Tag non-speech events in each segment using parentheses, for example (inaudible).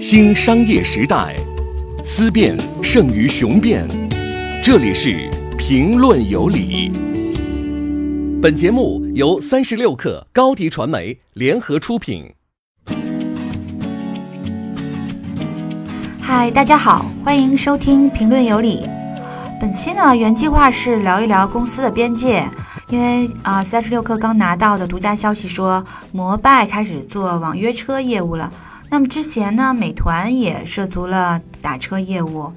新商业时代，思辨胜于雄辩。这里是评论有理。本节目由三十六克高低传媒联合出品。嗨，大家好，欢迎收听评论有理。本期呢，原计划是聊一聊公司的边界，因为啊，三十六氪刚拿到的独家消息说，摩拜开始做网约车业务了。那么之前呢，美团也涉足了打车业务，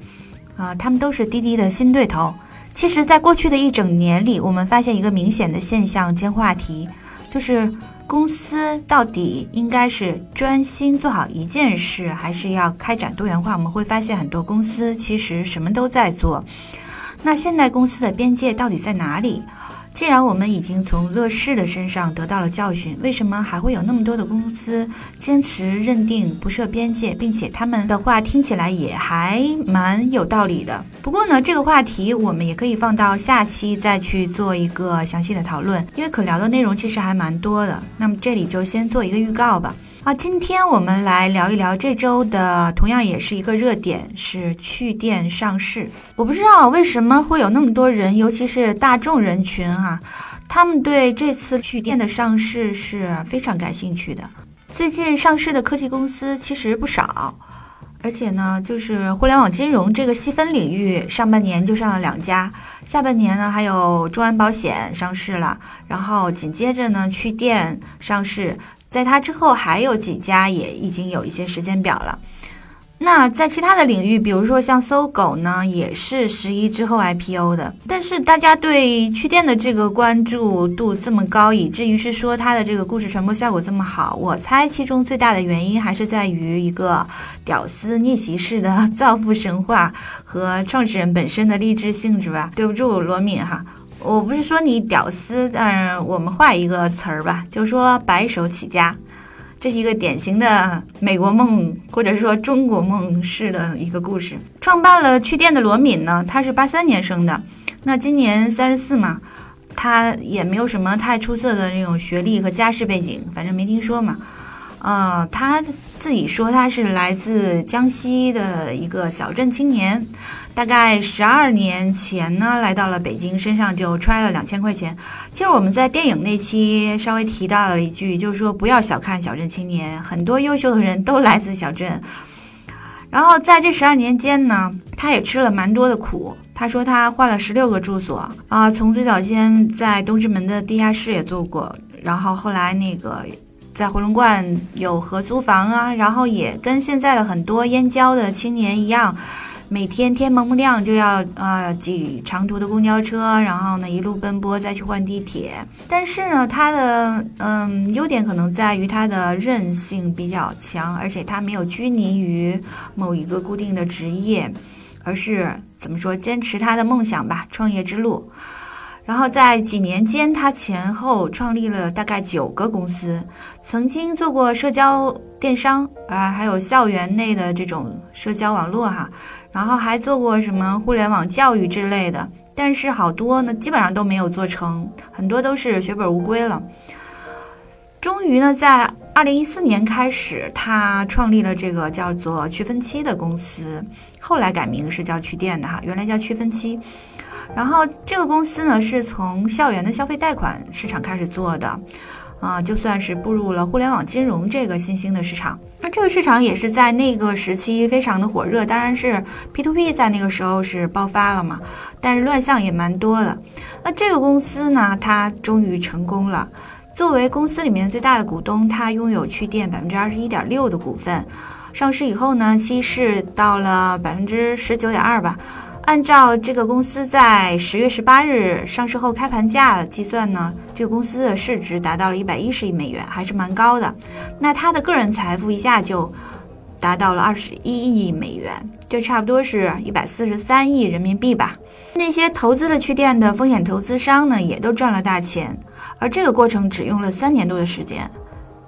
啊，他们都是滴滴的新对头。其实，在过去的一整年里，我们发现一个明显的现象兼话题，就是公司到底应该是专心做好一件事，还是要开展多元化？我们会发现很多公司其实什么都在做。那现代公司的边界到底在哪里？既然我们已经从乐视的身上得到了教训，为什么还会有那么多的公司坚持认定不设边界，并且他们的话听起来也还蛮有道理的？不过呢，这个话题我们也可以放到下期再去做一个详细的讨论，因为可聊的内容其实还蛮多的。那么这里就先做一个预告吧。啊，今天我们来聊一聊这周的，同样也是一个热点，是趣电上市。我不知道为什么会有那么多人，尤其是大众人群啊，他们对这次趣电的上市是非常感兴趣的。最近上市的科技公司其实不少，而且呢，就是互联网金融这个细分领域，上半年就上了两家，下半年呢还有众安保险上市了，然后紧接着呢去店上市。在它之后还有几家也已经有一些时间表了。那在其他的领域，比如说像搜狗呢，也是十一之后 IPO 的。但是大家对趣店的这个关注度这么高，以至于是说它的这个故事传播效果这么好，我猜其中最大的原因还是在于一个屌丝逆袭式的造富神话和创始人本身的励志性质吧。(laughs) 对不住罗敏哈。我不是说你屌丝，但是我们换一个词儿吧，(laughs) 就说白手起家，这是一个典型的美国梦或者是说中国梦式的一个故事。创办了趣店的罗敏呢，他是八三年生的，那今年三十四嘛，他也没有什么太出色的那种学历和家世背景，反正没听说嘛。呃，他自己说他是来自江西的一个小镇青年，大概十二年前呢来到了北京，身上就揣了两千块钱。其实我们在电影那期稍微提到了一句，就是说不要小看小镇青年，很多优秀的人都来自小镇。然后在这十二年间呢，他也吃了蛮多的苦。他说他换了十六个住所啊，从最早先在东直门的地下室也做过，然后后来那个。在回龙观有合租房啊，然后也跟现在的很多燕郊的青年一样，每天天蒙蒙亮就要呃挤长途的公交车，然后呢一路奔波再去换地铁。但是呢，它的嗯优点可能在于它的韧性比较强，而且它没有拘泥于某一个固定的职业，而是怎么说坚持他的梦想吧，创业之路。然后在几年间，他前后创立了大概九个公司，曾经做过社交电商啊，还有校园内的这种社交网络哈，然后还做过什么互联网教育之类的，但是好多呢基本上都没有做成，很多都是血本无归了。终于呢，在二零一四年开始，他创立了这个叫做趣分期的公司，后来改名是叫趣店的哈，原来叫趣分期。然后这个公司呢，是从校园的消费贷款市场开始做的，啊，就算是步入了互联网金融这个新兴的市场。那这个市场也是在那个时期非常的火热，当然是 P to P 在那个时候是爆发了嘛，但是乱象也蛮多的。那这个公司呢，它终于成功了。作为公司里面最大的股东，它拥有趣店百分之二十一点六的股份，上市以后呢，稀释到了百分之十九点二吧。按照这个公司在十月十八日上市后开盘价计算呢，这个公司的市值达到了一百一十亿美元，还是蛮高的。那他的个人财富一下就达到了二十一亿美元，这差不多是一百四十三亿人民币吧。那些投资了趣店的风险投资商呢，也都赚了大钱，而这个过程只用了三年多的时间。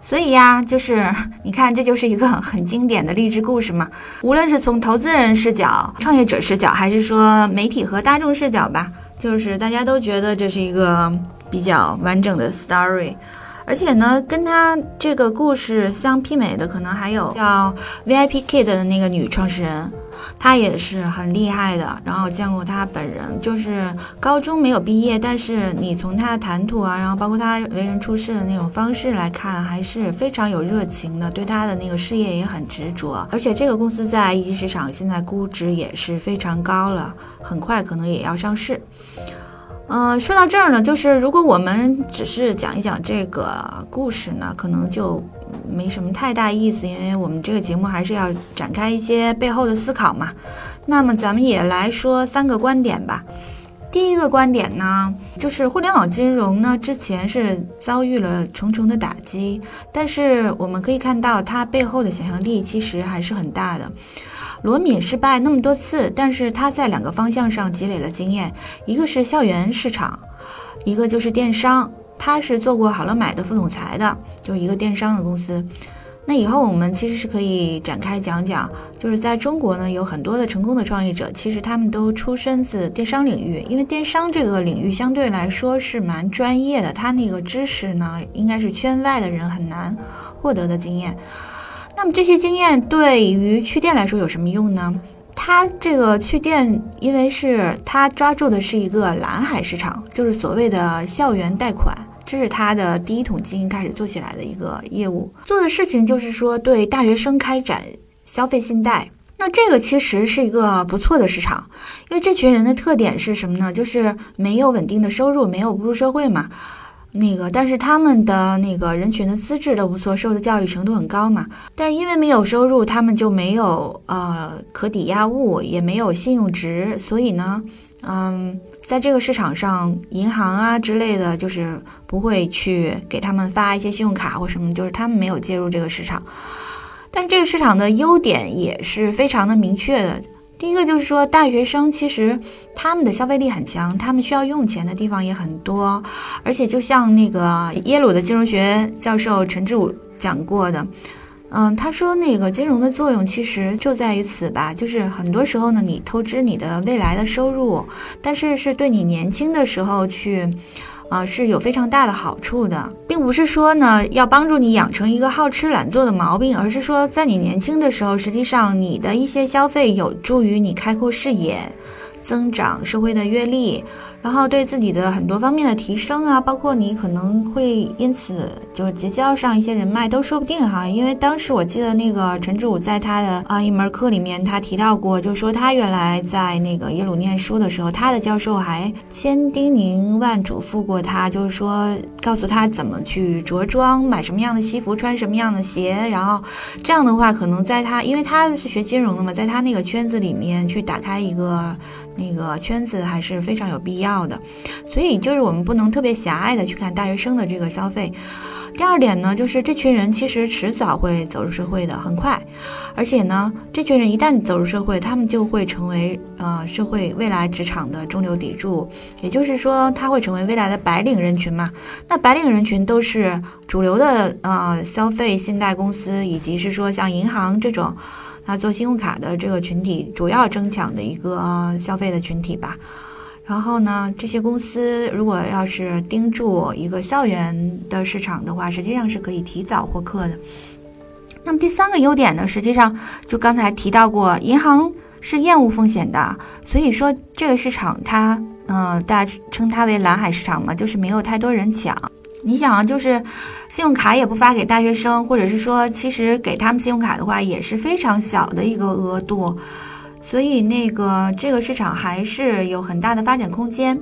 所以呀，就是 (laughs) 你看，这就是一个很经典的励志故事嘛。无论是从投资人视角、创业者视角，还是说媒体和大众视角吧，就是大家都觉得这是一个比较完整的 story。而且呢，跟他这个故事相媲美的，可能还有叫 VIP Kid 的那个女创始人，她也是很厉害的。然后见过她本人，就是高中没有毕业，但是你从她的谈吐啊，然后包括她为人处事的那种方式来看，还是非常有热情的，对她的那个事业也很执着。而且这个公司在一级市场现在估值也是非常高了，很快可能也要上市。嗯，说到这儿呢，就是如果我们只是讲一讲这个故事呢，可能就没什么太大意思，因为我们这个节目还是要展开一些背后的思考嘛。那么咱们也来说三个观点吧。第一个观点呢，就是互联网金融呢之前是遭遇了重重的打击，但是我们可以看到它背后的想象力其实还是很大的。罗敏失败那么多次，但是他在两个方向上积累了经验，一个是校园市场，一个就是电商。他是做过好乐买的副总裁的，就是一个电商的公司。那以后我们其实是可以展开讲讲，就是在中国呢，有很多的成功的创业者，其实他们都出身自电商领域，因为电商这个领域相对来说是蛮专业的，他那个知识呢，应该是圈外的人很难获得的经验。那么这些经验对于趣店来说有什么用呢？它这个趣店，因为是它抓住的是一个蓝海市场，就是所谓的校园贷款，这是它的第一桶金开始做起来的一个业务。做的事情就是说对大学生开展消费信贷。那这个其实是一个不错的市场，因为这群人的特点是什么呢？就是没有稳定的收入，没有步入社会嘛。那个，但是他们的那个人群的资质都不错，受的教育程度很高嘛。但是因为没有收入，他们就没有呃可抵押物，也没有信用值，所以呢，嗯，在这个市场上，银行啊之类的，就是不会去给他们发一些信用卡或什么，就是他们没有介入这个市场。但这个市场的优点也是非常的明确的。第一个就是说，大学生其实他们的消费力很强，他们需要用钱的地方也很多，而且就像那个耶鲁的金融学教授陈志武讲过的，嗯，他说那个金融的作用其实就在于此吧，就是很多时候呢，你透支你的未来的收入，但是是对你年轻的时候去。啊，是有非常大的好处的，并不是说呢要帮助你养成一个好吃懒做的毛病，而是说在你年轻的时候，实际上你的一些消费有助于你开阔视野。增长社会的阅历，然后对自己的很多方面的提升啊，包括你可能会因此就结交上一些人脉都说不定哈。因为当时我记得那个陈志武在他的啊一门课里面，他提到过，就说他原来在那个耶鲁念书的时候，他的教授还千叮咛万嘱咐过他，就是说告诉他怎么去着装，买什么样的西服，穿什么样的鞋，然后这样的话，可能在他因为他是学金融的嘛，在他那个圈子里面去打开一个。那个圈子还是非常有必要要的，所以就是我们不能特别狭隘的去看大学生的这个消费。第二点呢，就是这群人其实迟早会走入社会的，很快。而且呢，这群人一旦走入社会，他们就会成为呃社会未来职场的中流砥柱，也就是说，他会成为未来的白领人群嘛。那白领人群都是主流的呃消费信贷公司，以及是说像银行这种。那做信用卡的这个群体，主要争抢的一个消费的群体吧。然后呢，这些公司如果要是盯住一个校园的市场的话，实际上是可以提早获客的。那么第三个优点呢，实际上就刚才提到过，银行是厌恶风险的，所以说这个市场它，嗯，大家称它为蓝海市场嘛，就是没有太多人抢。你想啊，就是信用卡也不发给大学生，或者是说，其实给他们信用卡的话也是非常小的一个额度，所以那个这个市场还是有很大的发展空间。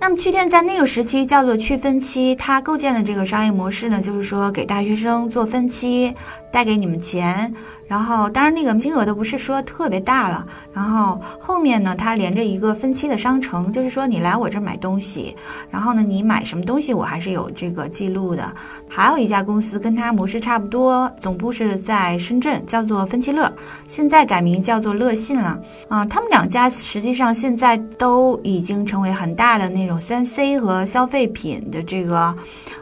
那么趣店在那个时期叫做趣分期，它构建的这个商业模式呢，就是说给大学生做分期，贷给你们钱。然后，当然那个金额都不是说特别大了。然后后面呢，它连着一个分期的商城，就是说你来我这买东西，然后呢，你买什么东西我还是有这个记录的。还有一家公司跟它模式差不多，总部是在深圳，叫做分期乐，现在改名叫做乐信了。啊，他们两家实际上现在都已经成为很大的那种三 C 和消费品的这个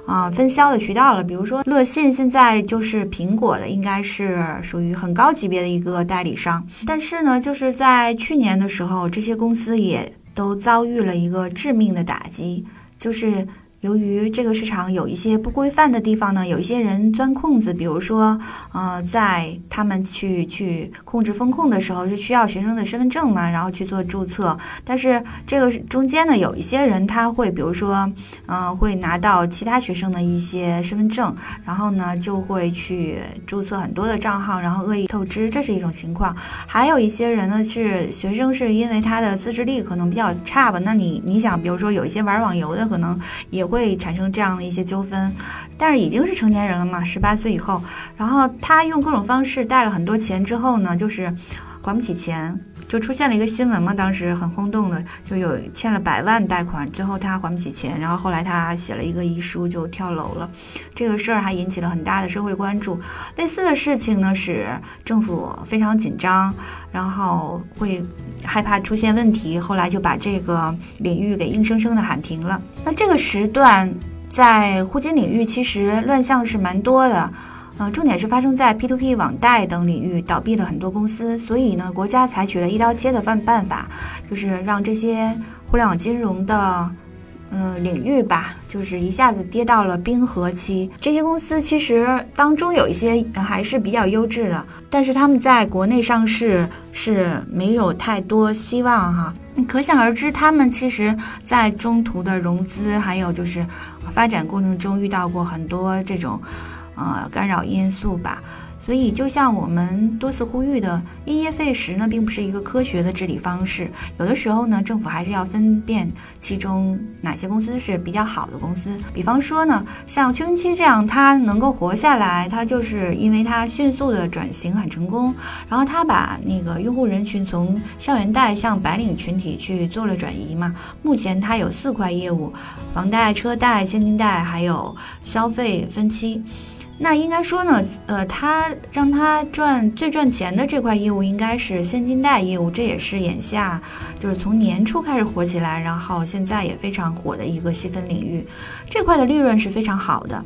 啊分销的渠道了。比如说乐信现在就是苹果的，应该是属于。很高级别的一个代理商，但是呢，就是在去年的时候，这些公司也都遭遇了一个致命的打击，就是由于这个市场有一些不规范的地方呢，有一些人钻空子，比如说，呃，在他们去去控制风控的时候，是需要学生的身份证嘛，然后去做注册。但是这个中间呢，有一些人他会，比如说，呃，会拿到其他学生的一些身份证，然后呢，就会去注册很多的账号，然后恶意透支，这是一种情况。还有一些人呢，是学生是因为他的自制力可能比较差吧，那你你想，比如说有一些玩网游的，可能也。会产生这样的一些纠纷，但是已经是成年人了嘛，十八岁以后，然后他用各种方式贷了很多钱之后呢，就是还不起钱。就出现了一个新闻嘛，当时很轰动的，就有欠了百万贷款，最后他还不起钱，然后后来他写了一个遗书就跳楼了，这个事儿还引起了很大的社会关注。类似的事情呢，使政府非常紧张，然后会害怕出现问题，后来就把这个领域给硬生生的喊停了。那这个时段在互金领域其实乱象是蛮多的。呃，重点是发生在 P2P 网贷等领域，倒闭了很多公司，所以呢，国家采取了一刀切的办办法，就是让这些互联网金融的，嗯，领域吧，就是一下子跌到了冰河期。这些公司其实当中有一些还是比较优质的，但是他们在国内上市是没有太多希望哈。可想而知，他们其实在中途的融资还有就是发展过程中遇到过很多这种。呃，干扰因素吧。所以，就像我们多次呼吁的，因噎废食呢，并不是一个科学的治理方式。有的时候呢，政府还是要分辨其中哪些公司是比较好的公司。比方说呢，像驱蚊期这样，它能够活下来，它就是因为它迅速的转型很成功，然后它把那个用户人群从校园贷向白领群体去做了转移嘛。目前它有四块业务：房贷、车贷、现金贷，还有消费分期。那应该说呢，呃，他让他赚最赚钱的这块业务应该是现金贷业务，这也是眼下就是从年初开始火起来，然后现在也非常火的一个细分领域，这块的利润是非常好的。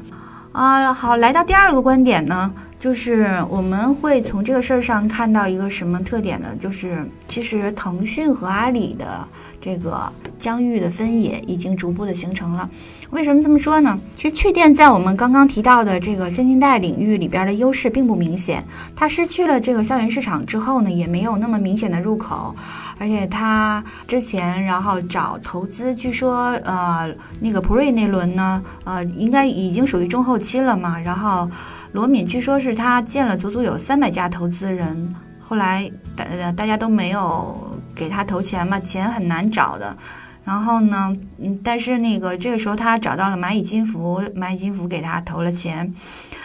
啊，好，来到第二个观点呢，就是我们会从这个事儿上看到一个什么特点呢？就是其实腾讯和阿里的这个疆域的分野已经逐步的形成了。为什么这么说呢？其实趣店在我们刚刚提到的这个现金贷领域里边的优势并不明显，它失去了这个校园市场之后呢，也没有那么明显的入口，而且它之前然后找投资，据说呃那个普瑞那轮呢，呃应该已经属于中后。期了嘛？然后罗敏据说是他见了足足有三百家投资人，后来大大家都没有给他投钱嘛，钱很难找的。然后呢，嗯，但是那个这个时候他找到了蚂蚁金服，蚂蚁金服给他投了钱，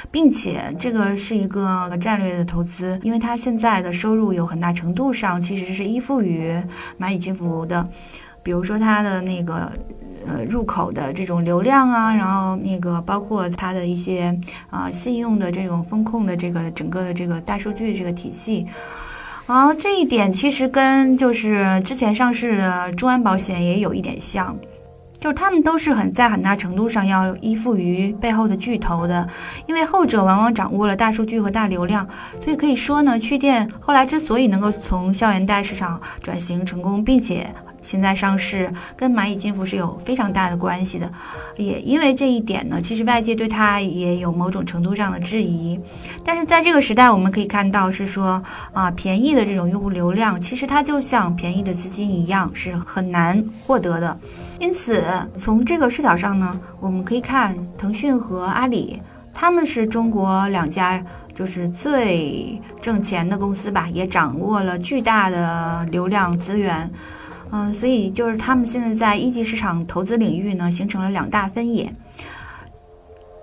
并且这个是一个战略的投资，因为他现在的收入有很大程度上其实是依附于蚂蚁金服的，比如说他的那个。呃，入口的这种流量啊，然后那个包括它的一些啊信用的这种风控的这个整个的这个大数据这个体系，然后这一点其实跟就是之前上市的中安保险也有一点像。就是他们都是很在很大程度上要依附于背后的巨头的，因为后者往往掌握了大数据和大流量，所以可以说呢，趣店后来之所以能够从校园贷市场转型成功，并且现在上市，跟蚂蚁金服是有非常大的关系的。也因为这一点呢，其实外界对它也有某种程度上的质疑。但是在这个时代，我们可以看到是说啊，便宜的这种用户流量，其实它就像便宜的资金一样，是很难获得的。因此，从这个视角上呢，我们可以看腾讯和阿里，他们是中国两家就是最挣钱的公司吧，也掌握了巨大的流量资源。嗯，所以就是他们现在在一级市场投资领域呢，形成了两大分野。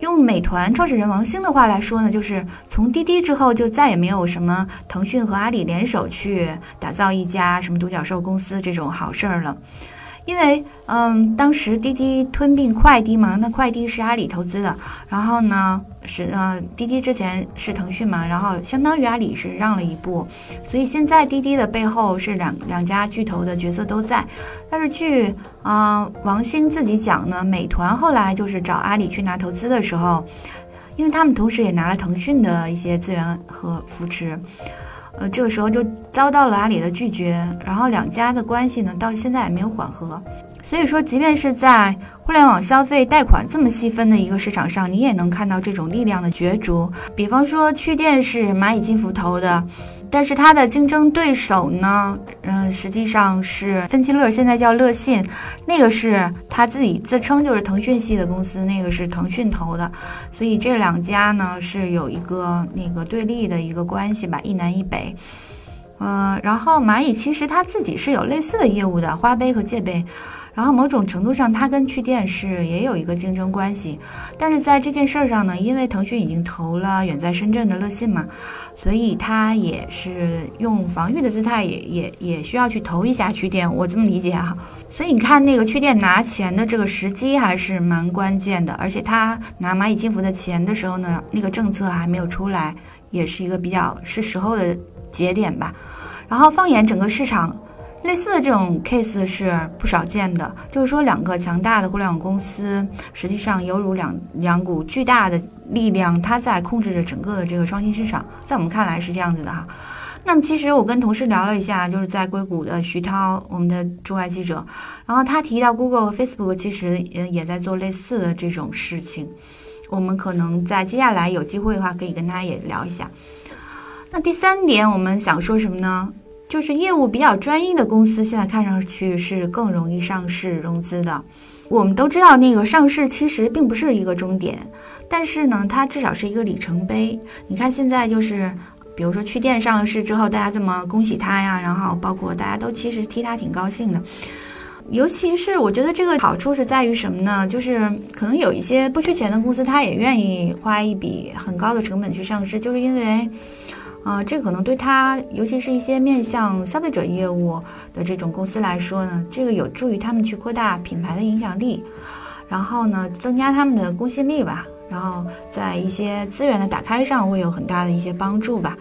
用美团创始人王兴的话来说呢，就是从滴滴之后，就再也没有什么腾讯和阿里联手去打造一家什么独角兽公司这种好事儿了。因为，嗯，当时滴滴吞并快滴嘛，那快滴是阿里投资的，然后呢，是呃，滴滴之前是腾讯嘛，然后相当于阿里是让了一步，所以现在滴滴的背后是两两家巨头的角色都在。但是据啊王兴自己讲呢，美团后来就是找阿里去拿投资的时候，因为他们同时也拿了腾讯的一些资源和扶持。呃，这个时候就遭到了阿里的拒绝，然后两家的关系呢，到现在也没有缓和。所以说，即便是在互联网消费贷款这么细分的一个市场上，你也能看到这种力量的角逐。比方说，趣店是蚂蚁金服投的，但是它的竞争对手呢，嗯，实际上是分期乐，现在叫乐信，那个是他自己自称就是腾讯系的公司，那个是腾讯投的。所以这两家呢是有一个那个对立的一个关系吧，一南一北。嗯，然后蚂蚁其实它自己是有类似的业务的，花呗和借呗。然后某种程度上，它跟趣店是也有一个竞争关系，但是在这件事儿上呢，因为腾讯已经投了远在深圳的乐信嘛，所以它也是用防御的姿态，也也也需要去投一下趣店，我这么理解哈。所以你看那个趣店拿钱的这个时机还是蛮关键的，而且他拿蚂蚁金服的钱的时候呢，那个政策还没有出来，也是一个比较是时候的节点吧。然后放眼整个市场。类似的这种 case 是不少见的，就是说两个强大的互联网公司，实际上犹如两两股巨大的力量，它在控制着整个的这个创新市场。在我们看来是这样子的哈。那么其实我跟同事聊了一下，就是在硅谷的徐涛，我们的驻外记者，然后他提到 Google 和 Facebook 其实也也在做类似的这种事情。我们可能在接下来有机会的话，可以跟他也聊一下。那第三点，我们想说什么呢？就是业务比较专一的公司，现在看上去是更容易上市融资的。我们都知道，那个上市其实并不是一个终点，但是呢，它至少是一个里程碑。你看现在就是，比如说去店上了市之后，大家这么恭喜他呀，然后包括大家都其实替他挺高兴的。尤其是我觉得这个好处是在于什么呢？就是可能有一些不缺钱的公司，他也愿意花一笔很高的成本去上市，就是因为。啊，这可能对他，尤其是一些面向消费者业务的这种公司来说呢，这个有助于他们去扩大品牌的影响力，然后呢，增加他们的公信力吧，然后在一些资源的打开上会有很大的一些帮助吧。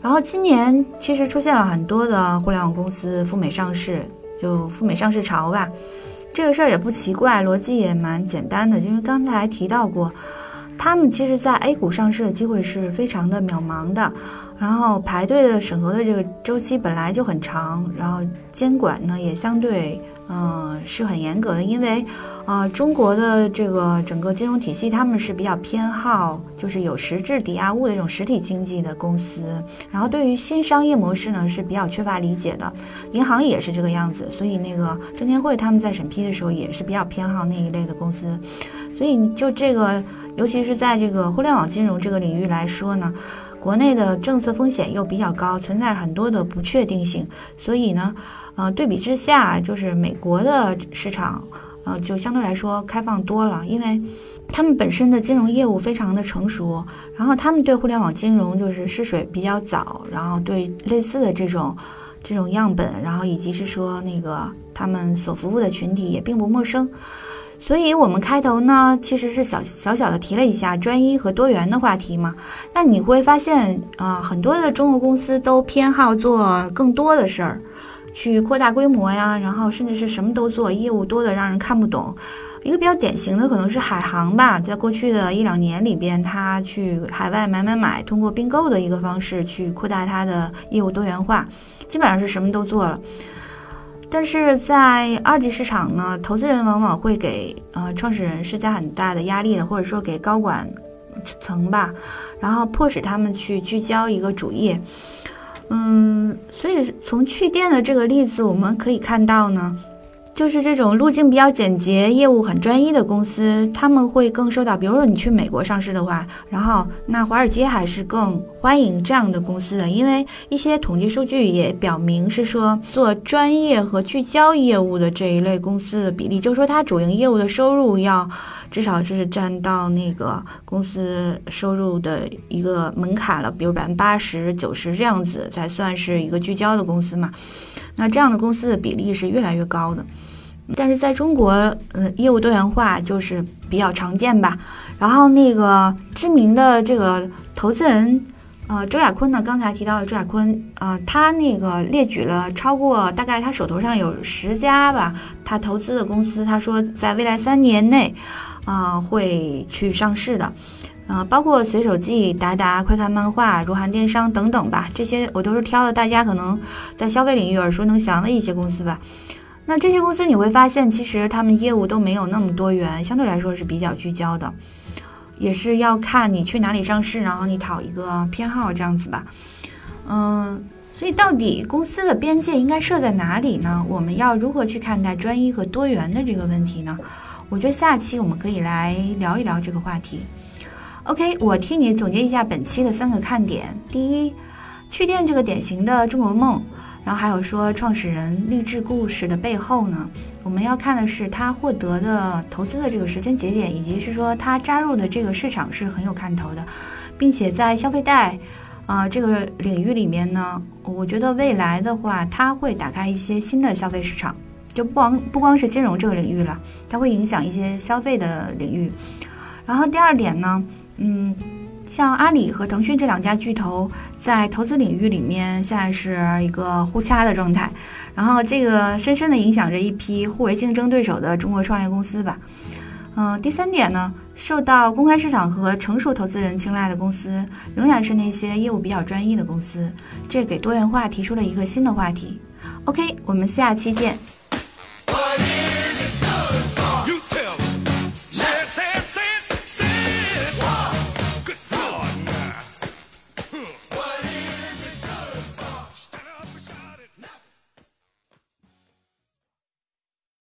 然后今年其实出现了很多的互联网公司赴美上市，就赴美上市潮吧。这个事儿也不奇怪，逻辑也蛮简单的，因为刚才提到过。他们其实，在 A 股上市的机会是非常的渺茫的，然后排队的审核的这个周期本来就很长，然后监管呢也相对。嗯，是很严格的，因为，呃，中国的这个整个金融体系，他们是比较偏好就是有实质抵押物的这种实体经济的公司，然后对于新商业模式呢是比较缺乏理解的，银行也是这个样子，所以那个证监会他们在审批的时候也是比较偏好那一类的公司，所以就这个，尤其是在这个互联网金融这个领域来说呢。国内的政策风险又比较高，存在很多的不确定性，所以呢，呃，对比之下，就是美国的市场，呃，就相对来说开放多了，因为他们本身的金融业务非常的成熟，然后他们对互联网金融就是试水比较早，然后对类似的这种这种样本，然后以及是说那个他们所服务的群体也并不陌生。所以，我们开头呢，其实是小小小的提了一下专一和多元的话题嘛。那你会发现，啊，很多的中国公司都偏好做更多的事儿，去扩大规模呀，然后甚至是什么都做，业务多的让人看不懂。一个比较典型的可能是海航吧，在过去的一两年里边，它去海外买买买，通过并购的一个方式去扩大它的业务多元化，基本上是什么都做了。但是在二级市场呢，投资人往往会给呃创始人施加很大的压力的，或者说给高管层吧，然后迫使他们去聚焦一个主业。嗯，所以从去店的这个例子，我们可以看到呢。就是这种路径比较简洁、业务很专一的公司，他们会更受到，比如说你去美国上市的话，然后那华尔街还是更欢迎这样的公司的，因为一些统计数据也表明是说做专业和聚焦业务的这一类公司的比例，就是说它主营业务的收入要至少是占到那个公司收入的一个门槛了，比如百分之八十九十这样子才算是一个聚焦的公司嘛。那这样的公司的比例是越来越高的，但是在中国，呃，业务多元化就是比较常见吧。然后那个知名的这个投资人，呃，周亚坤呢，刚才提到的周亚坤，呃，他那个列举了超过大概他手头上有十家吧，他投资的公司，他说在未来三年内，啊，会去上市的。呃，包括随手记、达达、快看漫画、如涵电商等等吧，这些我都是挑的大家可能在消费领域耳熟能详的一些公司吧。那这些公司你会发现，其实他们业务都没有那么多元，相对来说是比较聚焦的，也是要看你去哪里上市，然后你讨一个偏好这样子吧。嗯，所以到底公司的边界应该设在哪里呢？我们要如何去看待专一和多元的这个问题呢？我觉得下期我们可以来聊一聊这个话题。OK，我替你总结一下本期的三个看点：第一，趣店这个典型的中国梦，然后还有说创始人励志故事的背后呢，我们要看的是他获得的投资的这个时间节点，以及是说他扎入的这个市场是很有看头的，并且在消费贷啊这个领域里面呢，我觉得未来的话，它会打开一些新的消费市场，就不光不光是金融这个领域了，它会影响一些消费的领域。然后第二点呢。嗯，像阿里和腾讯这两家巨头在投资领域里面，现在是一个互掐的状态，然后这个深深的影响着一批互为竞争对手的中国创业公司吧。嗯，第三点呢，受到公开市场和成熟投资人青睐的公司，仍然是那些业务比较专一的公司，这给多元化提出了一个新的话题。OK，我们下期见。